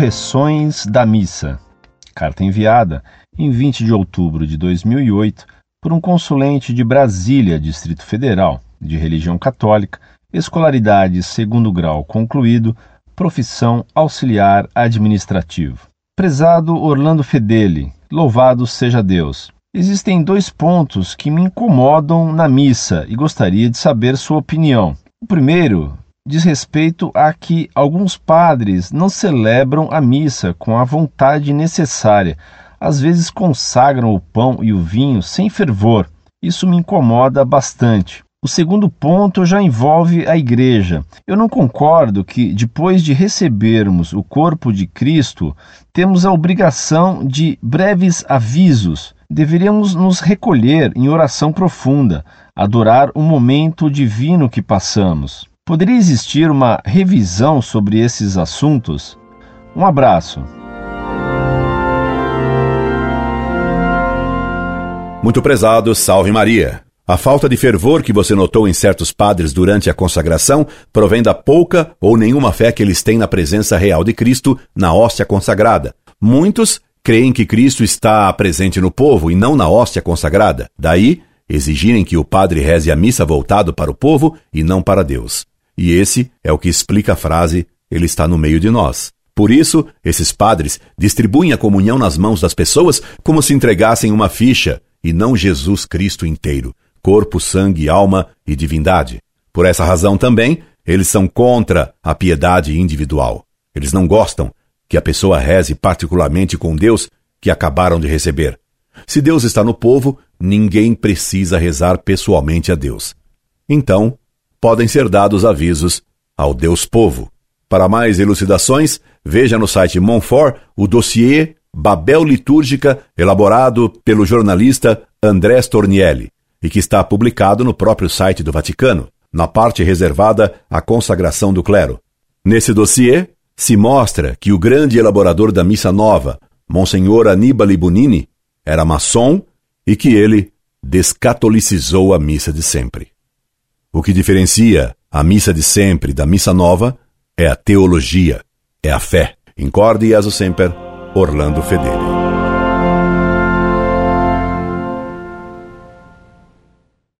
Correções da Missa. Carta enviada em 20 de outubro de 2008 por um consulente de Brasília, Distrito Federal, de religião católica, escolaridade segundo grau concluído, profissão auxiliar administrativo. Prezado Orlando Fedeli, louvado seja Deus. Existem dois pontos que me incomodam na missa e gostaria de saber sua opinião. O primeiro diz respeito a que alguns padres não celebram a missa com a vontade necessária. Às vezes consagram o pão e o vinho sem fervor. Isso me incomoda bastante. O segundo ponto já envolve a igreja. Eu não concordo que, depois de recebermos o corpo de Cristo, temos a obrigação de breves avisos. Deveríamos nos recolher em oração profunda, adorar o momento divino que passamos. Poderia existir uma revisão sobre esses assuntos? Um abraço. Muito prezado, salve Maria. A falta de fervor que você notou em certos padres durante a consagração provém da pouca ou nenhuma fé que eles têm na presença real de Cristo na hóstia consagrada. Muitos creem que Cristo está presente no povo e não na hóstia consagrada. Daí, exigirem que o padre reze a missa voltado para o povo e não para Deus. E esse é o que explica a frase: Ele está no meio de nós. Por isso, esses padres distribuem a comunhão nas mãos das pessoas como se entregassem uma ficha e não Jesus Cristo inteiro corpo, sangue, alma e divindade. Por essa razão também, eles são contra a piedade individual. Eles não gostam que a pessoa reze particularmente com Deus que acabaram de receber. Se Deus está no povo, ninguém precisa rezar pessoalmente a Deus. Então, podem ser dados avisos ao Deus povo. Para mais elucidações, veja no site Monfort o dossiê Babel Litúrgica elaborado pelo jornalista Andrés Tornielli e que está publicado no próprio site do Vaticano, na parte reservada à consagração do clero. Nesse dossiê, se mostra que o grande elaborador da Missa Nova, Monsenhor Aníbal Bunini, era maçom e que ele descatolicizou a missa de sempre. O que diferencia a missa de sempre da missa nova é a teologia, é a fé. Incorde e aso semper, Orlando Fedeli.